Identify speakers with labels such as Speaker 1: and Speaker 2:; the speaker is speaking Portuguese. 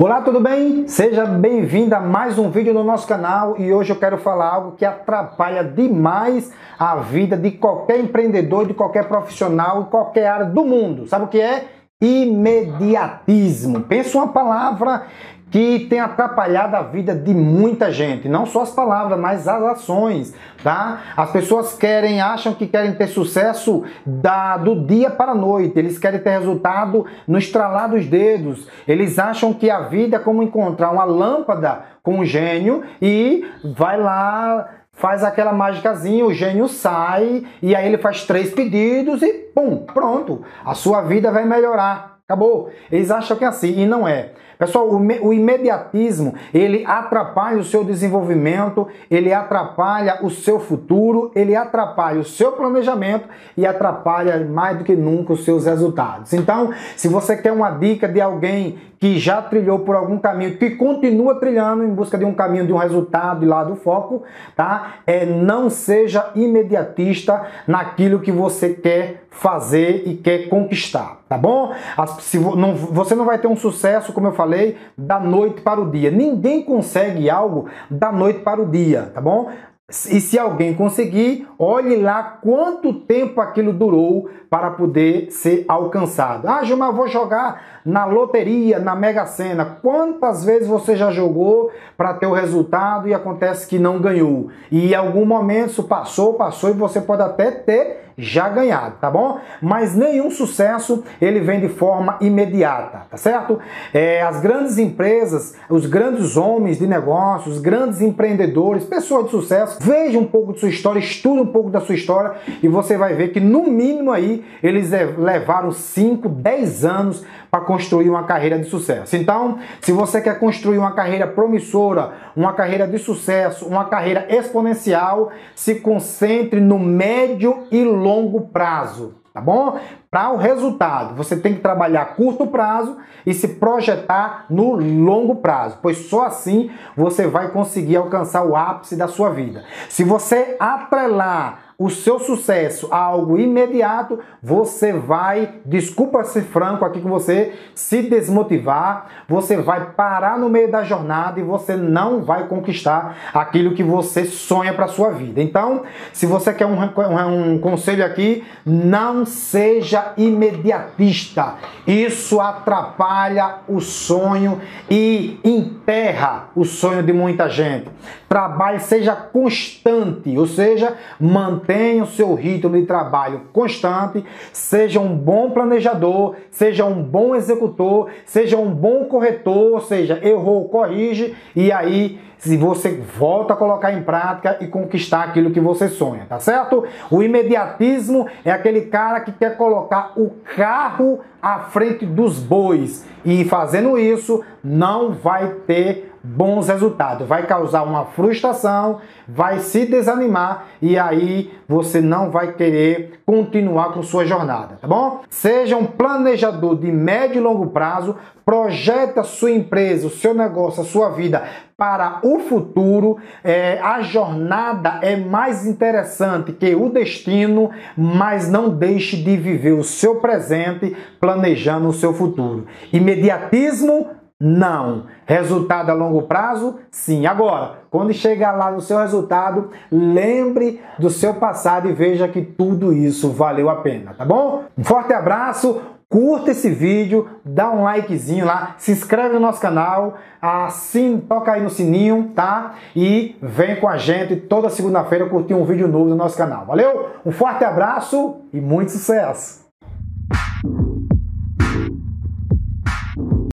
Speaker 1: Olá, tudo bem? Seja bem-vindo a mais um vídeo no nosso canal e hoje eu quero falar algo que atrapalha demais a vida de qualquer empreendedor, de qualquer profissional, em qualquer área do mundo. Sabe o que é? Imediatismo. Pensa uma palavra que tem atrapalhado a vida de muita gente, não só as palavras, mas as ações, tá? As pessoas querem, acham que querem ter sucesso da, do dia para a noite, eles querem ter resultado no estralar dos dedos, eles acham que a vida é como encontrar uma lâmpada com um gênio e vai lá faz aquela mágicazinha, o gênio sai e aí ele faz três pedidos e pum, pronto, a sua vida vai melhorar. Acabou. Eles acham que é assim e não é. Pessoal, o, imediatismo, ele atrapalha o seu desenvolvimento, ele atrapalha o seu futuro, ele atrapalha o seu planejamento e atrapalha mais do que nunca os seus resultados. Então, se você quer uma dica de alguém que já trilhou por algum caminho, que continua trilhando em busca de um caminho, de um resultado e lá do foco, tá? É não seja imediatista naquilo que você quer fazer e quer conquistar, tá bom? Se, não, você não vai ter um sucesso, como eu falei, da noite para o dia. Ninguém consegue algo da noite para o dia, tá bom? E se alguém conseguir, olhe lá quanto tempo aquilo durou para poder ser alcançado. Ah, Gilmar, vou jogar na loteria, na Mega Sena. Quantas vezes você já jogou para ter o resultado e acontece que não ganhou? E em algum momento isso passou, passou e você pode até ter já ganhado, tá bom? Mas nenhum sucesso ele vem de forma imediata, tá certo? É, as grandes empresas, os grandes homens de negócios, os grandes empreendedores, pessoas de sucesso, veja um pouco de sua história, estuda um pouco da sua história e você vai ver que no mínimo aí eles levaram 5, 10 anos para construir uma carreira de sucesso. Então, se você quer construir uma carreira promissora, uma carreira de sucesso, uma carreira exponencial, se concentre no médio e longo prazo tá bom? Para o resultado, você tem que trabalhar curto prazo e se projetar no longo prazo, pois só assim você vai conseguir alcançar o ápice da sua vida. Se você atrelar o seu sucesso a algo imediato, você vai, desculpa ser franco aqui com você, se desmotivar, você vai parar no meio da jornada e você não vai conquistar aquilo que você sonha para sua vida. Então, se você quer um, um, um conselho aqui, não seja imediatista. Isso atrapalha o sonho e enterra o sonho de muita gente. Trabalhe, seja constante, ou seja, mantenha o seu ritmo de trabalho constante, seja um bom planejador, seja um bom executor, seja um bom corretor, ou seja, errou, corrige e aí se você volta a colocar em prática e conquistar aquilo que você sonha, tá certo? O imediatismo é aquele cara que quer colocar o carro à frente dos bois. E fazendo isso não vai ter bons resultados. Vai causar uma frustração, vai se desanimar e aí você não vai querer continuar com sua jornada, tá bom? Seja um planejador de médio e longo prazo, projeta sua empresa, o seu negócio, a sua vida para o futuro. É, a jornada é mais interessante que o destino, mas não deixe de viver o seu presente planejando o seu futuro. Imediatismo não. Resultado a longo prazo? Sim. Agora, quando chegar lá no seu resultado, lembre do seu passado e veja que tudo isso valeu a pena, tá bom? Um forte abraço, curta esse vídeo, dá um likezinho lá, se inscreve no nosso canal, assim, toca aí no sininho, tá? E vem com a gente toda segunda-feira curtir um vídeo novo no nosso canal. Valeu? Um forte abraço e muito sucesso!